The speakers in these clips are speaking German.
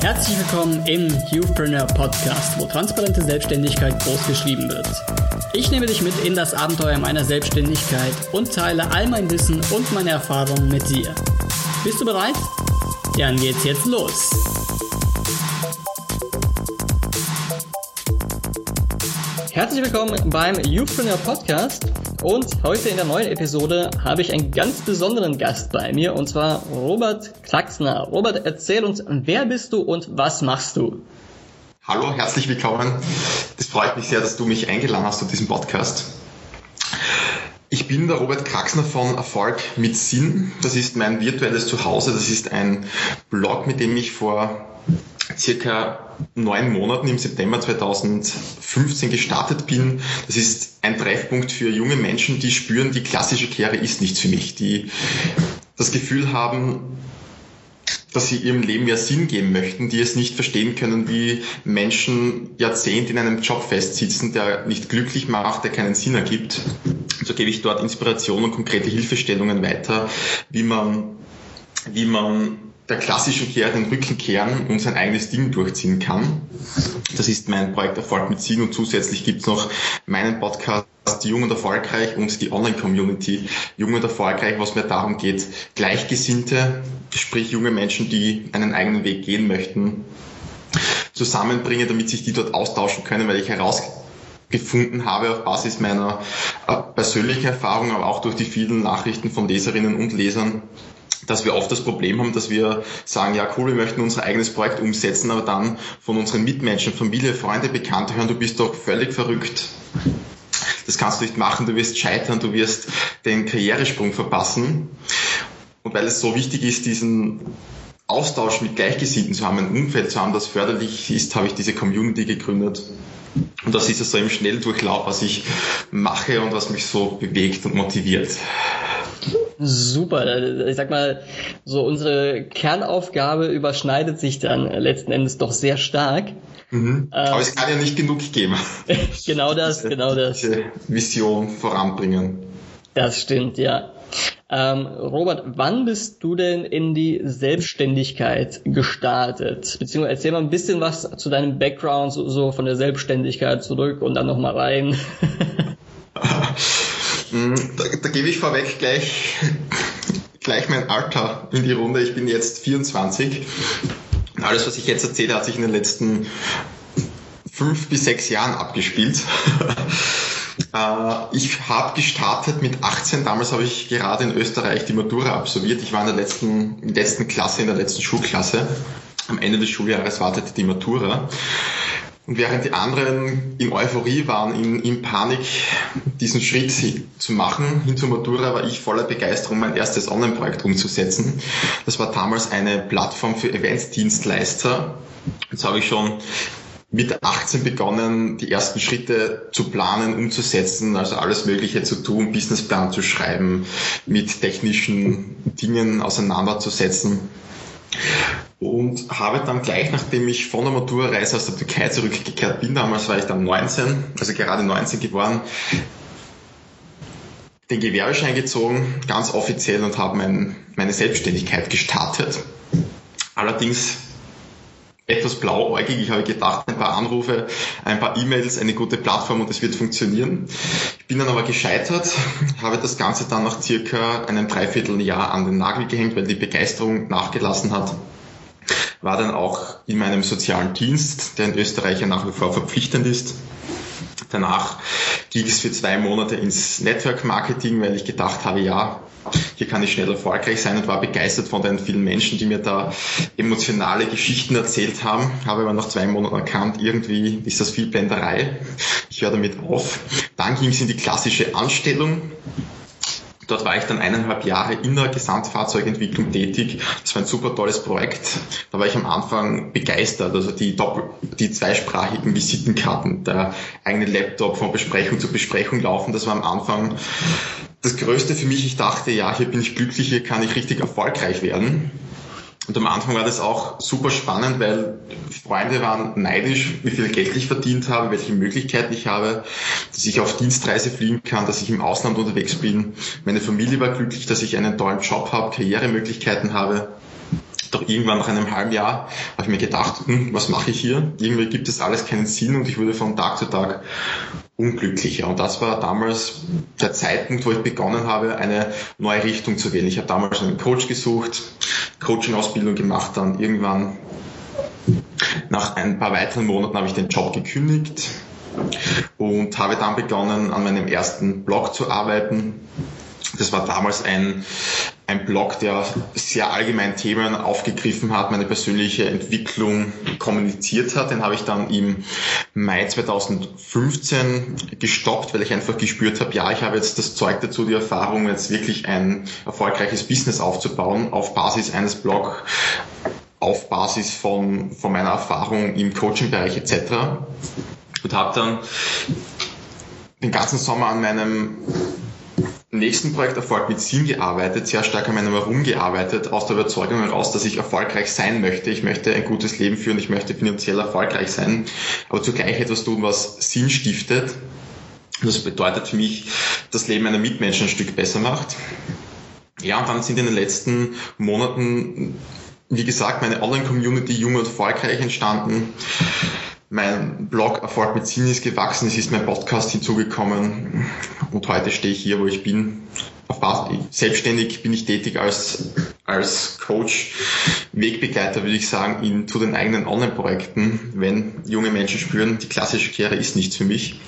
Herzlich willkommen im Youthpreneur Podcast, wo transparente Selbstständigkeit groß geschrieben wird. Ich nehme dich mit in das Abenteuer meiner Selbstständigkeit und teile all mein Wissen und meine Erfahrungen mit dir. Bist du bereit? Dann geht's jetzt los. Herzlich willkommen beim Youthpreneur Podcast. Und heute in der neuen Episode habe ich einen ganz besonderen Gast bei mir, und zwar Robert Klaxner. Robert, erzähl uns, wer bist du und was machst du? Hallo, herzlich willkommen. Es freut mich sehr, dass du mich eingeladen hast zu diesem Podcast. Ich bin der Robert Kraxner von Erfolg mit Sinn. Das ist mein virtuelles Zuhause. Das ist ein Blog, mit dem ich vor circa neun Monaten im September 2015 gestartet bin. Das ist ein Treffpunkt für junge Menschen, die spüren, die klassische Kehre ist nichts für mich, die das Gefühl haben, dass sie ihrem Leben mehr Sinn geben möchten, die es nicht verstehen können, wie Menschen Jahrzehnte in einem Job festsitzen, der nicht glücklich macht, der keinen Sinn ergibt. So gebe ich dort Inspiration und konkrete Hilfestellungen weiter, wie man, wie man der klassischen Kehre den Rücken kehren und sein eigenes Ding durchziehen kann. Das ist mein Projekt Erfolg mit Sinn und zusätzlich gibt es noch meinen Podcast Jung und Erfolgreich und die Online-Community Jung und Erfolgreich, was mir darum geht, Gleichgesinnte, sprich junge Menschen, die einen eigenen Weg gehen möchten, zusammenbringen, damit sich die dort austauschen können, weil ich herausgefunden habe auf Basis meiner äh, persönlichen Erfahrung, aber auch durch die vielen Nachrichten von Leserinnen und Lesern, dass wir oft das Problem haben, dass wir sagen, ja cool, wir möchten unser eigenes Projekt umsetzen, aber dann von unseren Mitmenschen, Familie, Freunde, Bekannte hören, du bist doch völlig verrückt. Das kannst du nicht machen, du wirst scheitern, du wirst den Karrieresprung verpassen. Und weil es so wichtig ist, diesen Austausch mit Gleichgesinnten zu haben, ein Umfeld zu haben, das förderlich ist, habe ich diese Community gegründet. Und das ist so im Schnelldurchlauf, was ich mache und was mich so bewegt und motiviert. Super. Ich sag mal, so unsere Kernaufgabe überschneidet sich dann letzten Endes doch sehr stark. Mhm. Ähm, Aber es kann ja nicht genug geben. genau das, diese, genau das. Diese Vision voranbringen. Das stimmt, ja. Ähm, Robert, wann bist du denn in die Selbstständigkeit gestartet? Beziehungsweise erzähl mal ein bisschen was zu deinem Background, so, so von der Selbstständigkeit zurück und dann nochmal rein. Mm, da, da gebe ich vorweg gleich, gleich mein Alter in die Runde. Ich bin jetzt 24. Alles, was ich jetzt erzähle, hat sich in den letzten fünf bis sechs Jahren abgespielt. Äh, ich habe gestartet mit 18. Damals habe ich gerade in Österreich die Matura absolviert. Ich war in der letzten, letzten Klasse, in der letzten Schulklasse. Am Ende des Schuljahres wartete die Matura. Und während die anderen in Euphorie waren, in, in Panik, diesen Schritt zu machen hin zur Matura, war ich voller Begeisterung, mein erstes Online-Projekt umzusetzen. Das war damals eine Plattform für Eventsdienstleister. Jetzt habe ich schon mit 18 begonnen, die ersten Schritte zu planen, umzusetzen, also alles Mögliche zu tun, Businessplan zu schreiben, mit technischen Dingen auseinanderzusetzen und habe dann gleich, nachdem ich von der Matura-Reise aus der Türkei zurückgekehrt bin, damals war ich dann 19, also gerade 19 geworden, den Gewerbeschein gezogen, ganz offiziell und habe mein, meine Selbstständigkeit gestartet. Allerdings etwas blauäugig. Ich habe gedacht, ein paar Anrufe, ein paar E-Mails, eine gute Plattform und es wird funktionieren. Ich bin dann aber gescheitert, habe das Ganze dann nach circa einem Dreivierteljahr an den Nagel gehängt, weil die Begeisterung nachgelassen hat war dann auch in meinem sozialen Dienst, der in Österreich ja nach wie vor verpflichtend ist. Danach ging es für zwei Monate ins Network Marketing, weil ich gedacht habe, ja, hier kann ich schnell erfolgreich sein und war begeistert von den vielen Menschen, die mir da emotionale Geschichten erzählt haben. Habe aber nach zwei Monaten erkannt, irgendwie ist das viel Blenderei. Ich höre damit auf. Dann ging es in die klassische Anstellung Dort war ich dann eineinhalb Jahre in der Gesamtfahrzeugentwicklung tätig. Das war ein super tolles Projekt. Da war ich am Anfang begeistert. Also die, Doppel die zweisprachigen Visitenkarten, der eigene Laptop von Besprechung zu Besprechung laufen, das war am Anfang das Größte für mich. Ich dachte, ja, hier bin ich glücklich, hier kann ich richtig erfolgreich werden. Und am Anfang war das auch super spannend, weil Freunde waren neidisch, wie viel Geld ich verdient habe, welche Möglichkeiten ich habe, dass ich auf Dienstreise fliegen kann, dass ich im Ausland unterwegs bin. Meine Familie war glücklich, dass ich einen tollen Job habe, Karrieremöglichkeiten habe. Doch irgendwann nach einem halben Jahr habe ich mir gedacht, hm, was mache ich hier? Irgendwie gibt es alles keinen Sinn und ich wurde von Tag zu Tag unglücklicher. Und das war damals der Zeitpunkt, wo ich begonnen habe, eine neue Richtung zu wählen. Ich habe damals einen Coach gesucht, Coaching-Ausbildung gemacht, dann irgendwann nach ein paar weiteren Monaten habe ich den Job gekündigt und habe dann begonnen, an meinem ersten Blog zu arbeiten. Das war damals ein ein Blog, der sehr allgemein Themen aufgegriffen hat, meine persönliche Entwicklung kommuniziert hat. Den habe ich dann im Mai 2015 gestoppt, weil ich einfach gespürt habe, ja, ich habe jetzt das Zeug dazu, die Erfahrung, jetzt wirklich ein erfolgreiches Business aufzubauen auf Basis eines Blogs, auf Basis von, von meiner Erfahrung im Coaching-Bereich etc. Und habe dann den ganzen Sommer an meinem nächsten Projekt Erfolg mit Sinn gearbeitet, sehr stark an meinem Warum gearbeitet, aus der Überzeugung heraus, dass ich erfolgreich sein möchte. Ich möchte ein gutes Leben führen, ich möchte finanziell erfolgreich sein, aber zugleich etwas tun, was Sinn stiftet. Das bedeutet für mich, das Leben meiner Mitmenschen ein Stück besser macht. Ja, und dann sind in den letzten Monaten, wie gesagt, meine Online-Community jung und erfolgreich entstanden mein Blog Erfolg mit Sinn ist gewachsen, es ist mein Podcast hinzugekommen und heute stehe ich hier, wo ich bin. Selbstständig bin ich tätig als, als Coach, Wegbegleiter würde ich sagen, in, zu den eigenen Online-Projekten. Wenn junge Menschen spüren, die klassische Karriere ist nichts für mich,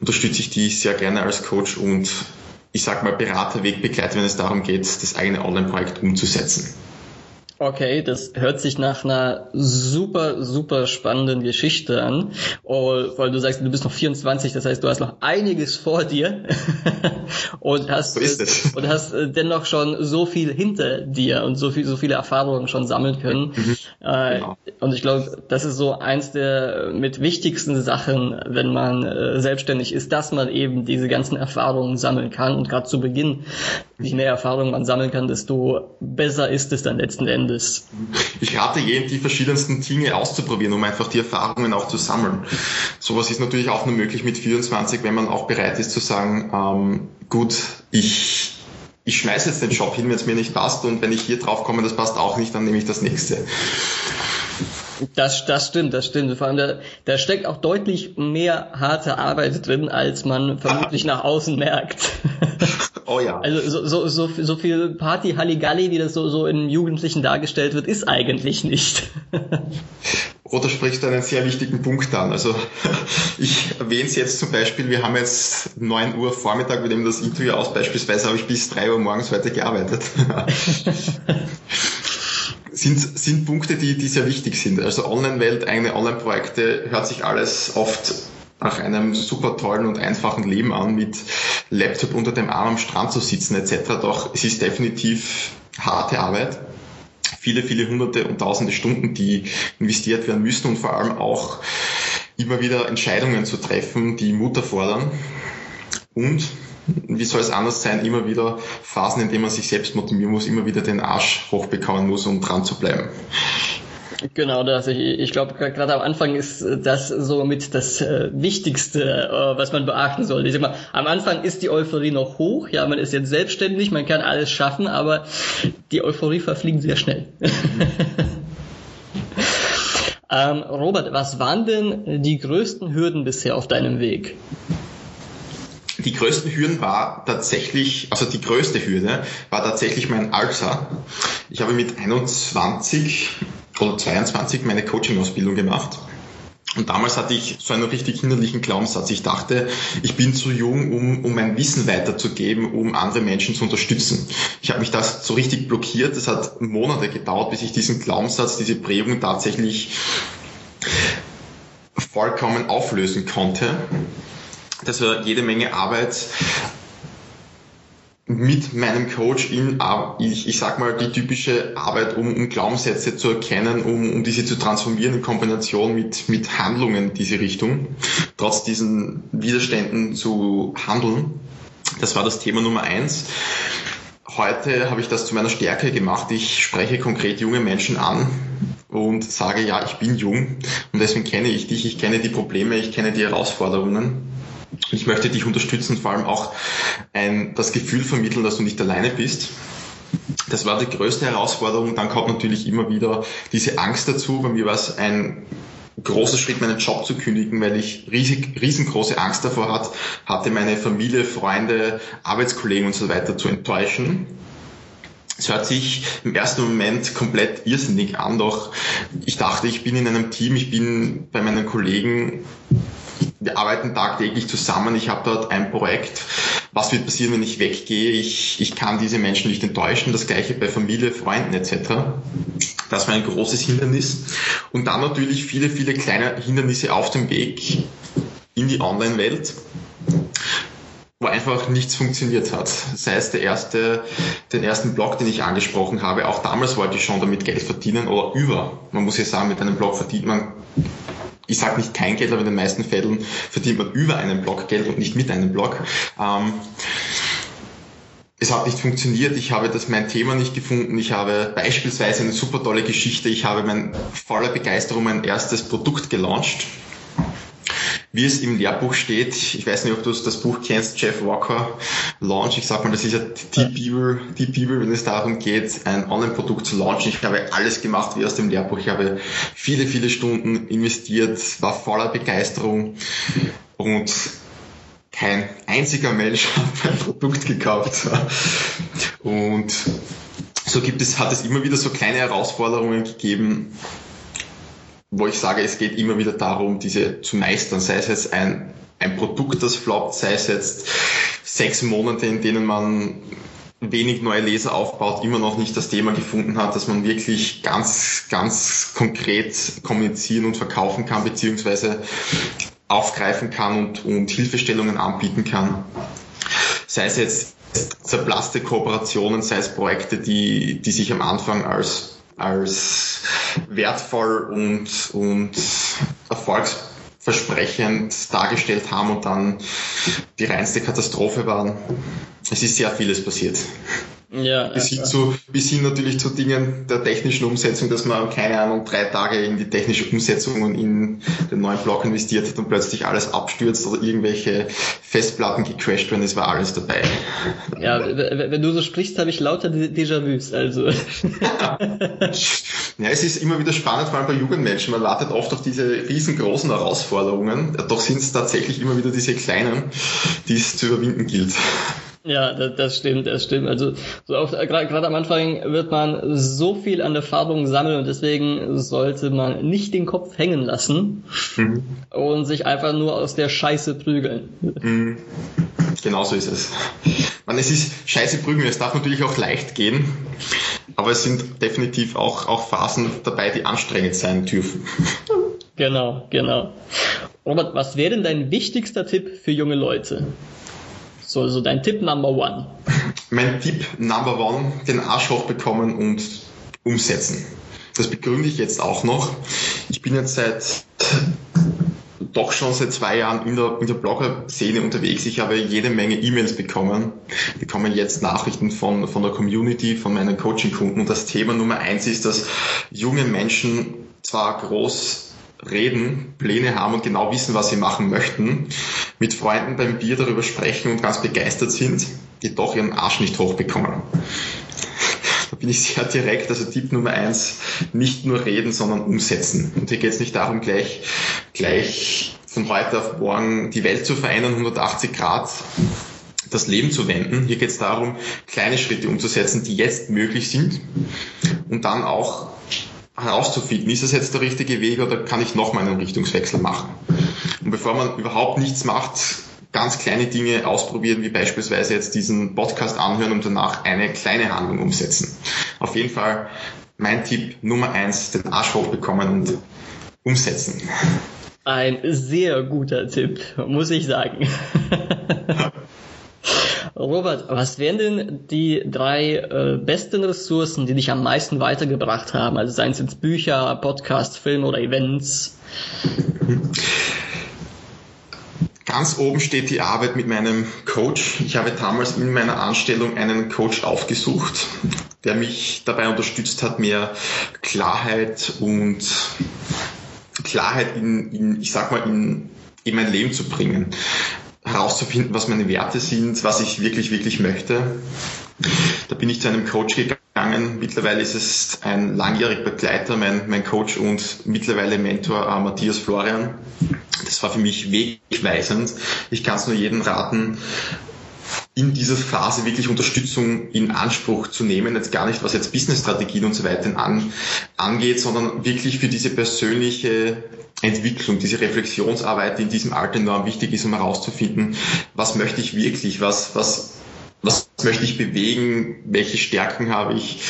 unterstütze ich die sehr gerne als Coach und ich sage mal Berater, Wegbegleiter, wenn es darum geht, das eigene Online-Projekt umzusetzen. Okay, das hört sich nach einer super, super spannenden Geschichte an. Oh, weil du sagst, du bist noch 24, das heißt, du hast noch einiges vor dir und hast, so und hast äh, dennoch schon so viel hinter dir und so viel, so viele Erfahrungen schon sammeln können. Mhm. Äh, genau. Und ich glaube, das ist so eins der mit wichtigsten Sachen, wenn man äh, selbstständig ist, dass man eben diese ganzen Erfahrungen sammeln kann. Und gerade zu Beginn, je mehr Erfahrungen man sammeln kann, desto besser ist es dann letzten Endes. Ich rate jeden, die verschiedensten Dinge auszuprobieren, um einfach die Erfahrungen auch zu sammeln. Sowas ist natürlich auch nur möglich mit 24, wenn man auch bereit ist zu sagen, ähm, gut, ich ich schmeiße jetzt den Job hin, wenn es mir nicht passt und wenn ich hier drauf komme, das passt auch nicht, dann nehme ich das nächste. Das, das stimmt, das stimmt. Vor allem da, da steckt auch deutlich mehr harte Arbeit drin, als man vermutlich nach außen merkt. Oh ja. Also so, so, so, so viel Party Halligalli, wie das so, so in Jugendlichen dargestellt wird, ist eigentlich nicht. Oder sprichst einen sehr wichtigen Punkt an. Also ich erwähne es jetzt zum Beispiel, wir haben jetzt 9 Uhr Vormittag, wir nehmen das Interview aus, beispielsweise habe ich bis 3 Uhr morgens heute gearbeitet. Sind, sind Punkte, die, die sehr wichtig sind. Also Online-Welt, eigene Online-Projekte, hört sich alles oft nach einem super tollen und einfachen Leben an, mit Laptop unter dem Arm am Strand zu sitzen etc. Doch es ist definitiv harte Arbeit. Viele, viele hunderte und tausende Stunden, die investiert werden müssen und vor allem auch immer wieder Entscheidungen zu treffen, die Mut erfordern. Und wie soll es anders sein, immer wieder Phasen, in denen man sich selbst motivieren muss, immer wieder den Arsch hochbekommen muss, um dran zu bleiben. Genau das. Ich, ich glaube, gerade am Anfang ist das so mit das äh, Wichtigste, äh, was man beachten sollte. Ich sag mal, am Anfang ist die Euphorie noch hoch. Ja, man ist jetzt selbstständig, man kann alles schaffen, aber die Euphorie verfliegt sehr schnell. ähm, Robert, was waren denn die größten Hürden bisher auf deinem Weg? Die größten Hürden war tatsächlich, also die größte Hürde war tatsächlich mein Alter. Ich habe mit 21 oder 22 meine Coaching-Ausbildung gemacht. Und damals hatte ich so einen richtig hinderlichen Glaubenssatz. Ich dachte, ich bin zu jung, um, um mein Wissen weiterzugeben, um andere Menschen zu unterstützen. Ich habe mich das so richtig blockiert. Es hat Monate gedauert, bis ich diesen Glaubenssatz, diese Prägung tatsächlich vollkommen auflösen konnte. Das war jede Menge Arbeit, mit meinem Coach in, ich, ich sag mal, die typische Arbeit, um, um Glaubenssätze zu erkennen, um, um diese zu transformieren in Kombination mit, mit Handlungen in diese Richtung, trotz diesen Widerständen zu handeln. Das war das Thema Nummer eins. Heute habe ich das zu meiner Stärke gemacht. Ich spreche konkret junge Menschen an und sage, ja, ich bin jung und deswegen kenne ich dich, ich kenne die Probleme, ich kenne die Herausforderungen ich möchte dich unterstützen, vor allem auch ein, das Gefühl vermitteln, dass du nicht alleine bist. Das war die größte Herausforderung. Dann kommt natürlich immer wieder diese Angst dazu. Bei mir war es ein großer Schritt, meinen Job zu kündigen, weil ich riesig, riesengroße Angst davor hat, hatte, meine Familie, Freunde, Arbeitskollegen und so weiter zu enttäuschen. Es hört sich im ersten Moment komplett irrsinnig an, doch ich dachte, ich bin in einem Team, ich bin bei meinen Kollegen, wir arbeiten tagtäglich zusammen, ich habe dort ein Projekt. Was wird passieren, wenn ich weggehe? Ich, ich kann diese Menschen nicht enttäuschen. Das gleiche bei Familie, Freunden etc. Das war ein großes Hindernis. Und dann natürlich viele, viele kleine Hindernisse auf dem Weg in die Online-Welt wo einfach nichts funktioniert hat. Sei es der erste, den ersten Blog, den ich angesprochen habe, auch damals wollte ich schon damit Geld verdienen oder über. Man muss ja sagen, mit einem Blog verdient man, ich sage nicht kein Geld, aber in den meisten Fällen verdient man über einen Blog Geld und nicht mit einem Blog. Ähm, es hat nicht funktioniert, ich habe das mein Thema nicht gefunden, ich habe beispielsweise eine super tolle Geschichte, ich habe mein voller Begeisterung mein erstes Produkt gelauncht wie es im Lehrbuch steht, ich weiß nicht, ob du das Buch kennst, Jeff Walker Launch, ich sag mal, das ist ja die Bibel, die Bibel, wenn es darum geht, ein Online-Produkt zu launchen. Ich habe alles gemacht wie aus dem Lehrbuch. Ich habe viele, viele Stunden investiert, war voller Begeisterung und kein einziger Mensch hat mein Produkt gekauft. Und so gibt es, hat es immer wieder so kleine Herausforderungen gegeben, wo ich sage, es geht immer wieder darum, diese zu meistern, sei es jetzt ein, ein Produkt, das floppt, sei es jetzt sechs Monate, in denen man wenig neue Leser aufbaut, immer noch nicht das Thema gefunden hat, dass man wirklich ganz, ganz konkret kommunizieren und verkaufen kann, beziehungsweise aufgreifen kann und, und Hilfestellungen anbieten kann. Sei es jetzt zerplasste Kooperationen, sei es Projekte, die, die sich am Anfang als als wertvoll und, und erfolgsversprechend dargestellt haben und dann die reinste Katastrophe waren. Es ist sehr vieles passiert. Ja, bis, hin zu, bis hin natürlich zu Dingen der technischen Umsetzung, dass man, keine Ahnung, drei Tage in die technische Umsetzung und in den neuen Blog investiert hat und plötzlich alles abstürzt oder irgendwelche Festplatten gecrashed werden, es war alles dabei. Ja, wenn du so sprichst, habe ich lauter Déjà-vus, also. ja, es ist immer wieder spannend, vor allem bei Jugendmenschen. Man wartet oft auf diese riesengroßen Herausforderungen, doch sind es tatsächlich immer wieder diese kleinen, die es zu überwinden gilt. Ja, das, das stimmt, das stimmt. Also so oft, äh, gerade am Anfang wird man so viel an Erfahrung sammeln und deswegen sollte man nicht den Kopf hängen lassen mhm. und sich einfach nur aus der Scheiße prügeln. Mhm. Genau so ist es. Man, es ist Scheiße prügeln, es darf natürlich auch leicht gehen, aber es sind definitiv auch, auch Phasen dabei, die anstrengend sein dürfen. Genau, genau. Robert, was wäre denn dein wichtigster Tipp für junge Leute? So, so dein Tipp Number One. Mein Tipp Number One, den Arsch hochbekommen und umsetzen. Das begründe ich jetzt auch noch. Ich bin jetzt seit doch schon seit zwei Jahren in der, in der Blogger-Szene unterwegs. Ich habe jede Menge E-Mails bekommen, Ich bekomme jetzt Nachrichten von, von der Community, von meinen Coaching-Kunden. Und das Thema Nummer eins ist, dass junge Menschen zwar groß reden, Pläne haben und genau wissen, was sie machen möchten, mit Freunden beim Bier darüber sprechen und ganz begeistert sind, die doch ihren Arsch nicht hochbekommen. Da bin ich sehr direkt, also Tipp Nummer eins, nicht nur reden, sondern umsetzen. Und hier geht es nicht darum, gleich, gleich von heute auf morgen die Welt zu verändern, 180 Grad das Leben zu wenden. Hier geht es darum, kleine Schritte umzusetzen, die jetzt möglich sind und dann auch herauszufinden, ist das jetzt der richtige Weg oder kann ich noch mal einen Richtungswechsel machen? Und bevor man überhaupt nichts macht, ganz kleine Dinge ausprobieren, wie beispielsweise jetzt diesen Podcast anhören und danach eine kleine Handlung umsetzen. Auf jeden Fall mein Tipp Nummer eins, den Arsch hochbekommen und umsetzen. Ein sehr guter Tipp, muss ich sagen. Robert, was wären denn die drei äh, besten Ressourcen, die dich am meisten weitergebracht haben? Also seien es jetzt Bücher, Podcasts, Filme oder Events? Ganz oben steht die Arbeit mit meinem Coach. Ich habe damals in meiner Anstellung einen Coach aufgesucht, der mich dabei unterstützt hat, mehr Klarheit und Klarheit in, in ich sag mal, in, in mein Leben zu bringen herauszufinden, was meine Werte sind, was ich wirklich, wirklich möchte. Da bin ich zu einem Coach gegangen. Mittlerweile ist es ein langjähriger Begleiter, mein, mein Coach und mittlerweile Mentor äh, Matthias Florian. Das war für mich wegweisend. Ich kann es nur jedem raten, in dieser Phase wirklich Unterstützung in Anspruch zu nehmen, jetzt gar nicht was jetzt Business-Strategien und so weiter an, angeht, sondern wirklich für diese persönliche Entwicklung, diese Reflexionsarbeit, die in diesem Alter enorm wichtig ist, um herauszufinden, was möchte ich wirklich, was, was, was möchte ich bewegen, welche Stärken habe ich,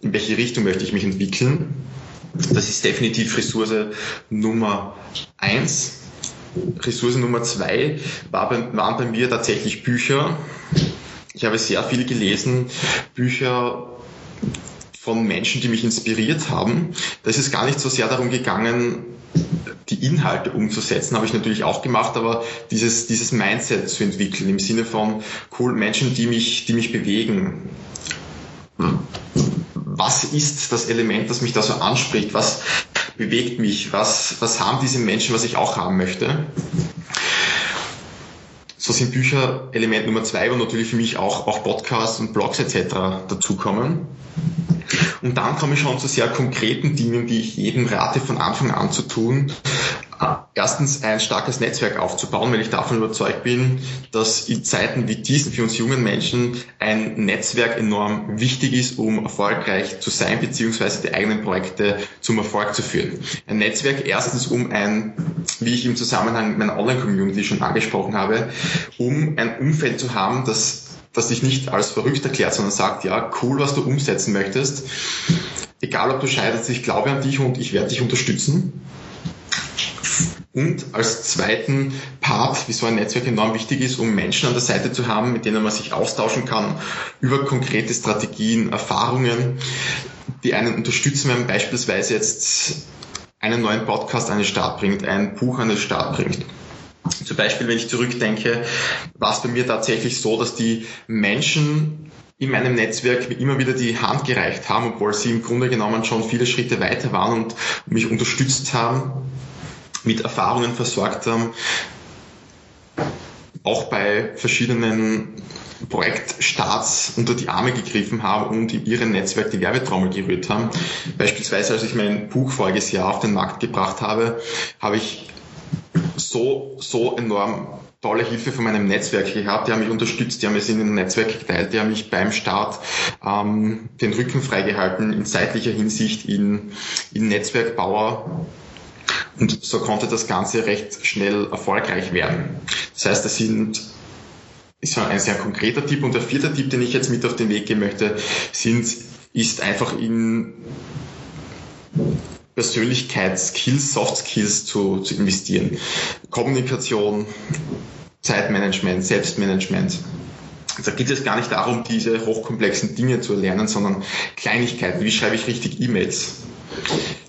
in welche Richtung möchte ich mich entwickeln. Das ist definitiv Ressource Nummer eins. Ressource Nummer zwei war bei, waren bei mir tatsächlich Bücher. Ich habe sehr viel gelesen, Bücher von Menschen, die mich inspiriert haben. Da ist es gar nicht so sehr darum gegangen, die Inhalte umzusetzen, habe ich natürlich auch gemacht, aber dieses, dieses Mindset zu entwickeln im Sinne von cool Menschen, die mich, die mich bewegen. Was ist das Element, das mich da so anspricht? Was, bewegt mich, was, was haben diese Menschen, was ich auch haben möchte. So sind Bücher Element Nummer zwei, wo natürlich für mich auch, auch Podcasts und Blogs etc. dazukommen. Und dann komme ich schon zu sehr konkreten Dingen, die ich jedem rate, von Anfang an zu tun. Erstens ein starkes Netzwerk aufzubauen, weil ich davon überzeugt bin, dass in Zeiten wie diesen für uns jungen Menschen ein Netzwerk enorm wichtig ist, um erfolgreich zu sein, beziehungsweise die eigenen Projekte zum Erfolg zu führen. Ein Netzwerk erstens, um ein, wie ich im Zusammenhang mit meiner Online-Community schon angesprochen habe, um ein Umfeld zu haben, das das dich nicht als verrückt erklärt, sondern sagt, ja, cool, was du umsetzen möchtest. Egal, ob du scheiterst, ich glaube an dich und ich werde dich unterstützen. Und als zweiten Part, wie so ein Netzwerk enorm wichtig ist, um Menschen an der Seite zu haben, mit denen man sich austauschen kann über konkrete Strategien, Erfahrungen, die einen unterstützen, wenn beispielsweise jetzt einen neuen Podcast an den Start bringt, ein Buch an den Start bringt. Zum Beispiel, wenn ich zurückdenke, war es bei mir tatsächlich so, dass die Menschen in meinem Netzwerk mir immer wieder die Hand gereicht haben, obwohl sie im Grunde genommen schon viele Schritte weiter waren und mich unterstützt haben mit Erfahrungen versorgt haben, auch bei verschiedenen Projektstarts unter die Arme gegriffen haben und in ihrem Netzwerk die Werbetrommel gerührt haben. Beispielsweise, als ich mein Buch voriges Jahr auf den Markt gebracht habe, habe ich so, so enorm tolle Hilfe von meinem Netzwerk gehabt. Die haben mich unterstützt, die haben es in den Netzwerk geteilt, die haben mich beim Start ähm, den Rücken freigehalten in zeitlicher Hinsicht, in, in Netzwerkbauer und so konnte das Ganze recht schnell erfolgreich werden. Das heißt, das sind ist ein sehr konkreter Tipp. Und der vierte Tipp, den ich jetzt mit auf den Weg gehen möchte, sind, ist einfach in Persönlichkeitsskills, Soft Skills zu, zu investieren. Kommunikation, Zeitmanagement, Selbstmanagement. Da geht es gar nicht darum, diese hochkomplexen Dinge zu erlernen, sondern Kleinigkeiten. Wie schreibe ich richtig E-Mails?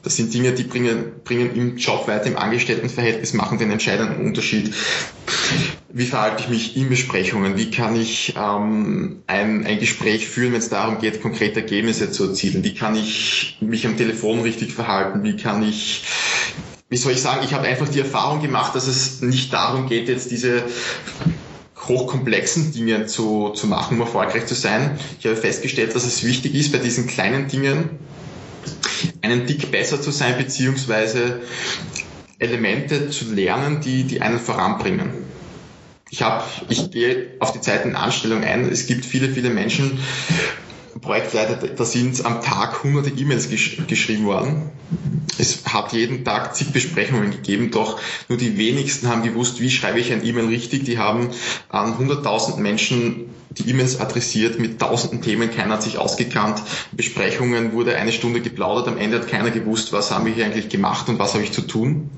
Das sind Dinge, die bringen, bringen im Job weiter, im Angestelltenverhältnis, machen den entscheidenden Unterschied. Wie verhalte ich mich in Besprechungen? Wie kann ich ähm, ein, ein Gespräch führen, wenn es darum geht, konkrete Ergebnisse zu erzielen? Wie kann ich mich am Telefon richtig verhalten? Wie kann ich wie soll ich sagen, ich habe einfach die Erfahrung gemacht, dass es nicht darum geht, jetzt diese hochkomplexen Dinge zu, zu machen, um erfolgreich zu sein. Ich habe festgestellt, dass es wichtig ist, bei diesen kleinen Dingen einen Tick besser zu sein, beziehungsweise Elemente zu lernen, die, die einen voranbringen. Ich, hab, ich gehe auf die Zeitenanstellung ein. Es gibt viele, viele Menschen, Projektleiter, da sind am Tag hunderte E-Mails gesch geschrieben worden. Es hat jeden Tag zig Besprechungen gegeben, doch nur die wenigsten haben gewusst, wie schreibe ich ein E-Mail richtig. Die haben an 100.000 Menschen die E-Mails adressiert mit tausenden Themen, keiner hat sich ausgekannt. Besprechungen wurde eine Stunde geplaudert, am Ende hat keiner gewusst, was haben wir hier eigentlich gemacht und was habe ich zu tun.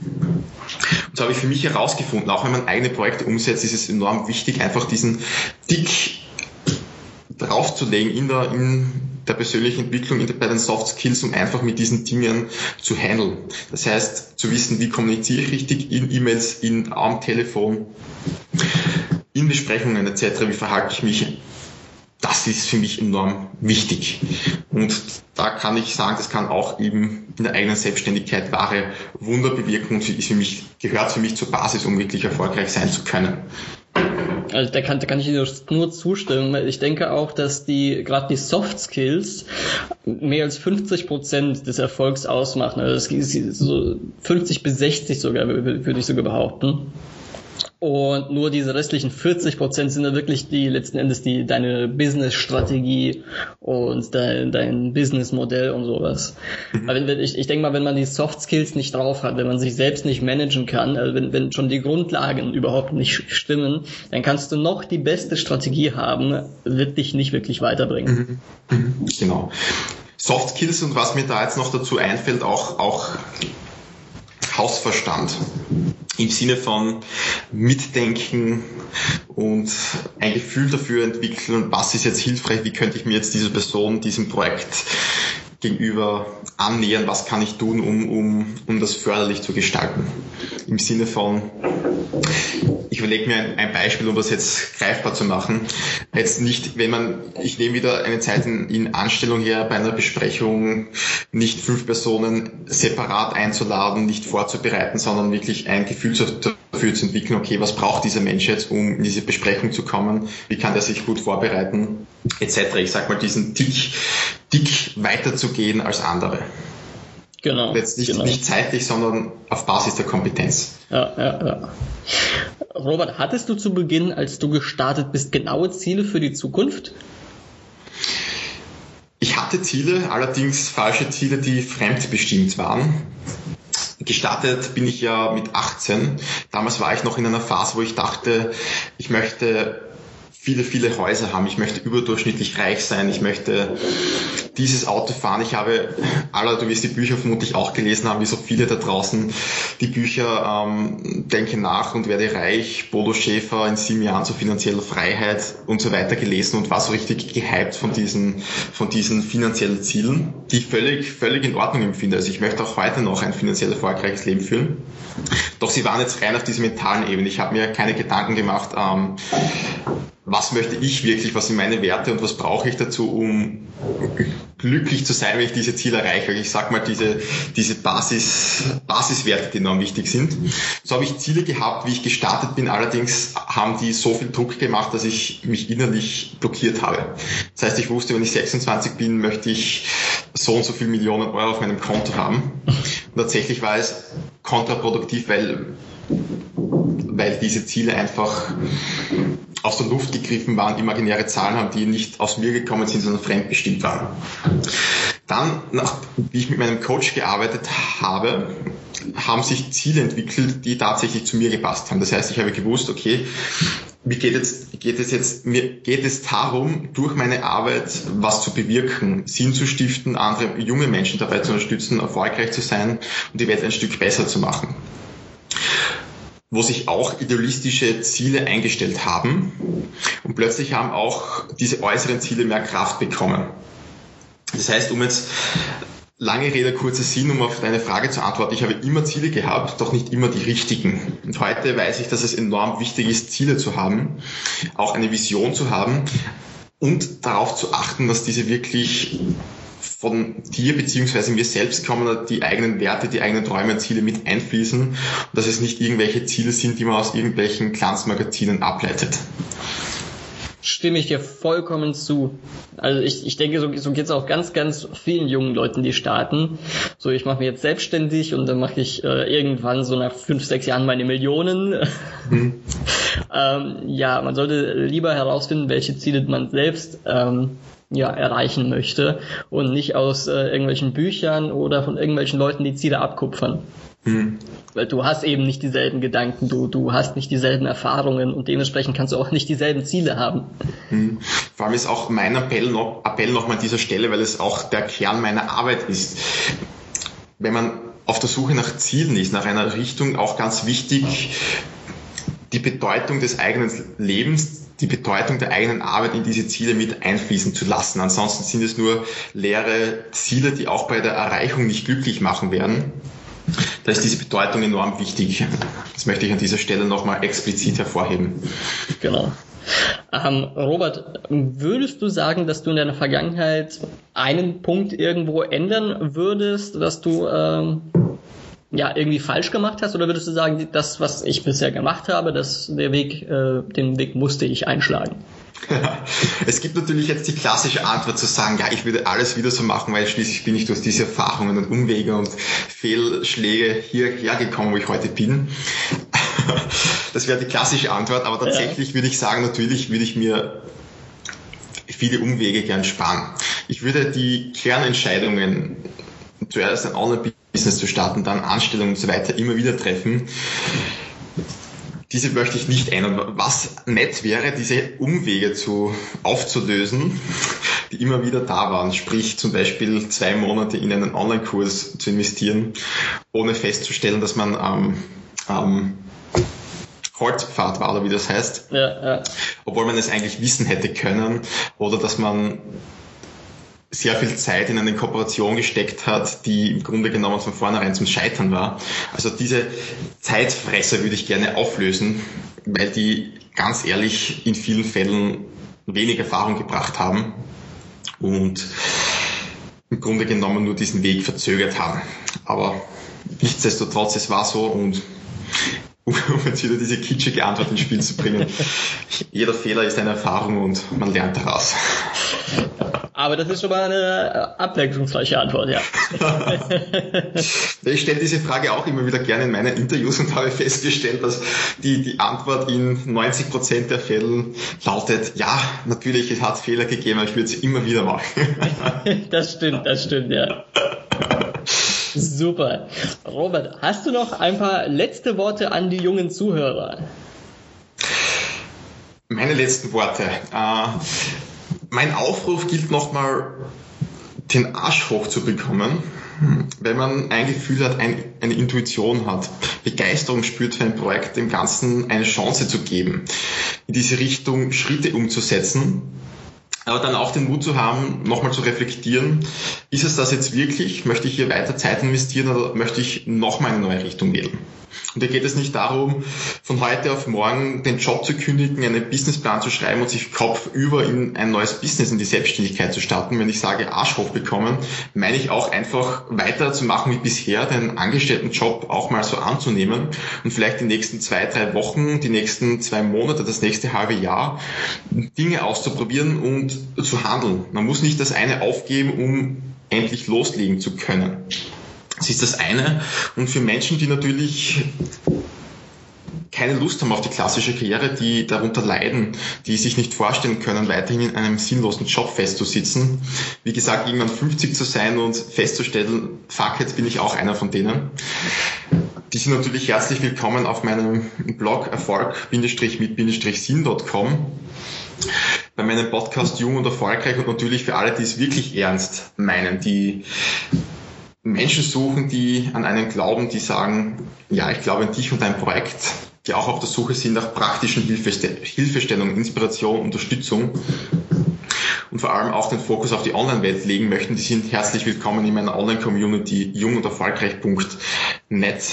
Und so habe ich für mich herausgefunden, auch wenn man eigene Projekte umsetzt, ist es enorm wichtig, einfach diesen Dick draufzulegen in der, in der persönlichen Entwicklung, in der, bei den Soft Skills, um einfach mit diesen Dingen zu handeln. Das heißt, zu wissen, wie kommuniziere ich richtig in E-Mails, in am Telefon, in Besprechungen etc., wie verhalte ich mich das ist für mich enorm wichtig. Und da kann ich sagen, das kann auch eben in der eigenen Selbstständigkeit wahre Wunder bewirken und ist für mich, gehört für mich zur Basis, um wirklich erfolgreich sein zu können. Also da kann, da kann ich dir nur zustimmen. Ich denke auch, dass die gerade die Soft Skills mehr als 50 Prozent des Erfolgs ausmachen. Also das ist so 50 bis 60 sogar, würde ich sogar behaupten. Und nur diese restlichen 40 Prozent sind dann wirklich die letzten Endes die deine Business-Strategie und dein, dein Business-Modell und sowas. Mhm. Aber wenn, ich, ich denke mal, wenn man die Soft Skills nicht drauf hat, wenn man sich selbst nicht managen kann, also wenn, wenn schon die Grundlagen überhaupt nicht stimmen, dann kannst du noch die beste Strategie haben, wird dich nicht wirklich weiterbringen. Mhm. Mhm. Genau. Soft Skills und was mir da jetzt noch dazu einfällt, auch, auch Hausverstand. Im Sinne von Mitdenken und ein Gefühl dafür entwickeln, was ist jetzt hilfreich, wie könnte ich mir jetzt diese Person, diesem Projekt gegenüber annähern, was kann ich tun, um, um, um das förderlich zu gestalten. Im Sinne von, ich überlege mir ein, ein, Beispiel, um das jetzt greifbar zu machen. Jetzt nicht, wenn man, ich nehme wieder eine Zeit in, in Anstellung her, bei einer Besprechung nicht fünf Personen separat einzuladen, nicht vorzubereiten, sondern wirklich ein Gefühl zu, dafür zu entwickeln, okay, was braucht dieser Mensch jetzt, um in diese Besprechung zu kommen, wie kann der sich gut vorbereiten, etc. Ich sag mal, diesen Tick, Tick weiterzugehen als andere. Genau. Jetzt nicht, genau. nicht zeitlich, sondern auf Basis der Kompetenz. Ja, ja, ja. Robert, hattest du zu Beginn, als du gestartet bist, genaue Ziele für die Zukunft? Ich hatte Ziele, allerdings falsche Ziele, die fremdbestimmt waren. Gestartet bin ich ja mit 18. Damals war ich noch in einer Phase, wo ich dachte, ich möchte viele, viele Häuser haben. Ich möchte überdurchschnittlich reich sein. Ich möchte dieses Auto fahren. Ich habe, aller, du wirst die Bücher vermutlich auch gelesen haben, wie so viele da draußen, die Bücher ähm, Denke nach und werde reich, Bodo Schäfer in sieben Jahren zur finanzieller Freiheit und so weiter gelesen und war so richtig gehypt von diesen, von diesen finanziellen Zielen, die ich völlig, völlig in Ordnung empfinde. Also ich möchte auch heute noch ein finanziell erfolgreiches Leben führen. Doch sie waren jetzt rein auf dieser mentalen Ebene. Ich habe mir keine Gedanken gemacht, ähm, was möchte ich wirklich, was sind meine Werte und was brauche ich dazu, um glücklich zu sein, wenn ich diese Ziele erreiche. Ich sag mal, diese, diese Basis, Basiswerte, die enorm wichtig sind. So habe ich Ziele gehabt, wie ich gestartet bin. Allerdings haben die so viel Druck gemacht, dass ich mich innerlich blockiert habe. Das heißt, ich wusste, wenn ich 26 bin, möchte ich so und so viel Millionen Euro auf meinem Konto haben. Und tatsächlich war es kontraproduktiv, weil weil diese Ziele einfach aus der Luft gegriffen waren, imaginäre Zahlen haben, die nicht aus mir gekommen sind, sondern fremdbestimmt waren. Dann, nach, wie ich mit meinem Coach gearbeitet habe, haben sich Ziele entwickelt, die tatsächlich zu mir gepasst haben. Das heißt, ich habe gewusst, okay, mir geht, jetzt, geht es jetzt, mir geht es darum, durch meine Arbeit was zu bewirken, Sinn zu stiften, andere junge Menschen dabei zu unterstützen, erfolgreich zu sein und die Welt ein Stück besser zu machen wo sich auch idealistische Ziele eingestellt haben und plötzlich haben auch diese äußeren Ziele mehr Kraft bekommen. Das heißt, um jetzt lange Rede, kurzer Sinn, um auf deine Frage zu antworten, ich habe immer Ziele gehabt, doch nicht immer die richtigen. Und heute weiß ich, dass es enorm wichtig ist, Ziele zu haben, auch eine Vision zu haben und darauf zu achten, dass diese wirklich von dir beziehungsweise mir selbst kommen die eigenen Werte, die eigenen Träume und Ziele mit einfließen und dass es nicht irgendwelche Ziele sind, die man aus irgendwelchen Glanzmagazinen ableitet stimme ich dir vollkommen zu. Also ich, ich denke, so, so geht es auch ganz, ganz vielen jungen Leuten, die starten. So, ich mache mich jetzt selbstständig und dann mache ich äh, irgendwann so nach fünf, sechs Jahren meine Millionen. Mhm. ähm, ja, man sollte lieber herausfinden, welche Ziele man selbst ähm, ja, erreichen möchte und nicht aus äh, irgendwelchen Büchern oder von irgendwelchen Leuten die Ziele abkupfern. Mhm. Weil du hast eben nicht dieselben Gedanken, du, du hast nicht dieselben Erfahrungen und dementsprechend kannst du auch nicht dieselben Ziele haben. Mhm. Vor allem ist auch mein Appell noch, Appell noch mal an dieser Stelle, weil es auch der Kern meiner Arbeit ist. Wenn man auf der Suche nach Zielen ist, nach einer Richtung, auch ganz wichtig, die Bedeutung des eigenen Lebens die Bedeutung der eigenen Arbeit in diese Ziele mit einfließen zu lassen. Ansonsten sind es nur leere Ziele, die auch bei der Erreichung nicht glücklich machen werden. da ist diese Bedeutung enorm wichtig. Das möchte ich an dieser Stelle nochmal explizit hervorheben. Genau. Ähm, Robert, würdest du sagen, dass du in deiner Vergangenheit einen Punkt irgendwo ändern würdest, dass du ähm, ja irgendwie falsch gemacht hast, oder würdest du sagen, das, was ich bisher gemacht habe, das der Weg, äh, den Weg musste ich einschlagen? es gibt natürlich jetzt die klassische Antwort zu sagen, ja, ich würde alles wieder so machen, weil schließlich bin ich durch diese Erfahrungen und Umwege und Fehlschläge hierher gekommen, wo ich heute bin. das wäre die klassische Antwort, aber tatsächlich ja. würde ich sagen, natürlich würde ich mir viele Umwege gern sparen. Ich würde die Kernentscheidungen, zuerst ein Online-Business zu starten, dann Anstellungen und so weiter, immer wieder treffen diese möchte ich nicht ändern. Was nett wäre, diese Umwege zu, aufzulösen, die immer wieder da waren. Sprich, zum Beispiel zwei Monate in einen Online-Kurs zu investieren, ohne festzustellen, dass man am, am Holzpfad war, oder wie das heißt. Ja, ja. Obwohl man es eigentlich wissen hätte können. Oder dass man sehr viel Zeit in eine Kooperation gesteckt hat, die im Grunde genommen von vornherein zum Scheitern war. Also diese Zeitfresser würde ich gerne auflösen, weil die ganz ehrlich in vielen Fällen wenig Erfahrung gebracht haben und im Grunde genommen nur diesen Weg verzögert haben. Aber nichtsdestotrotz, es war so und um jetzt wieder diese kitschige Antwort ins Spiel zu bringen. Jeder Fehler ist eine Erfahrung und man lernt daraus. Aber das ist schon mal eine äh, abwechslungsreiche Antwort, ja. ich stelle diese Frage auch immer wieder gerne in meinen Interviews und habe festgestellt, dass die, die Antwort in 90 Prozent der Fällen lautet, ja, natürlich, es hat Fehler gegeben, aber ich würde es immer wieder machen. das stimmt, das stimmt, ja. Super. Robert, hast du noch ein paar letzte Worte an die jungen Zuhörer? Meine letzten Worte. Äh, mein Aufruf gilt nochmal, den Arsch hochzubekommen, wenn man ein Gefühl hat, ein, eine Intuition hat, Begeisterung spürt für ein Projekt, dem Ganzen eine Chance zu geben, in diese Richtung Schritte umzusetzen aber dann auch den Mut zu haben, nochmal zu reflektieren, ist es das jetzt wirklich? Möchte ich hier weiter Zeit investieren oder möchte ich nochmal eine neue Richtung wählen? Und da geht es nicht darum, von heute auf morgen den Job zu kündigen, einen Businessplan zu schreiben und sich Kopf über in ein neues Business, in die Selbstständigkeit zu starten. Wenn ich sage Arsch hochbekommen, meine ich auch einfach weiter zu machen wie bisher, den Angestelltenjob auch mal so anzunehmen und vielleicht die nächsten zwei, drei Wochen, die nächsten zwei Monate, das nächste halbe Jahr Dinge auszuprobieren und zu handeln. Man muss nicht das eine aufgeben, um endlich loslegen zu können. Das ist das eine. Und für Menschen, die natürlich keine Lust haben auf die klassische Karriere, die darunter leiden, die sich nicht vorstellen können, weiterhin in einem sinnlosen Job festzusitzen. Wie gesagt, irgendwann 50 zu sein und festzustellen, fuck, jetzt bin ich auch einer von denen. Die sind natürlich herzlich willkommen auf meinem Blog erfolg-mit-sinn.com bei meinem Podcast Jung und Erfolgreich und natürlich für alle, die es wirklich ernst meinen, die Menschen suchen, die an einen glauben, die sagen, ja, ich glaube an dich und dein Projekt, die auch auf der Suche sind nach praktischen Hilfestellungen, Inspiration, Unterstützung und vor allem auch den Fokus auf die Online-Welt legen möchten, die sind herzlich willkommen in meiner Online-Community jung und erfolgreich.net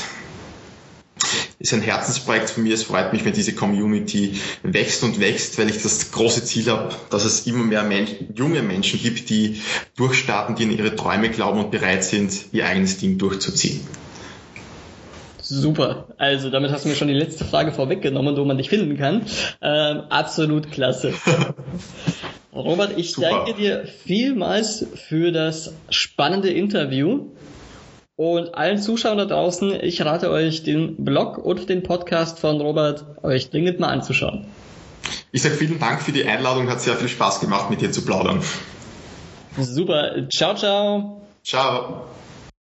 ist ein Herzensprojekt von mir. Es freut mich, wenn diese Community wächst und wächst, weil ich das große Ziel habe, dass es immer mehr Mensch, junge Menschen gibt, die durchstarten, die in ihre Träume glauben und bereit sind, ihr eigenes Ding durchzuziehen. Super. Also damit hast du mir schon die letzte Frage vorweggenommen, wo man dich finden kann. Ähm, absolut klasse. Robert, ich Super. danke dir vielmals für das spannende Interview. Und allen Zuschauern da draußen, ich rate euch, den Blog und den Podcast von Robert euch dringend mal anzuschauen. Ich sage vielen Dank für die Einladung, hat sehr viel Spaß gemacht, mit dir zu plaudern. Super. Ciao, ciao. Ciao.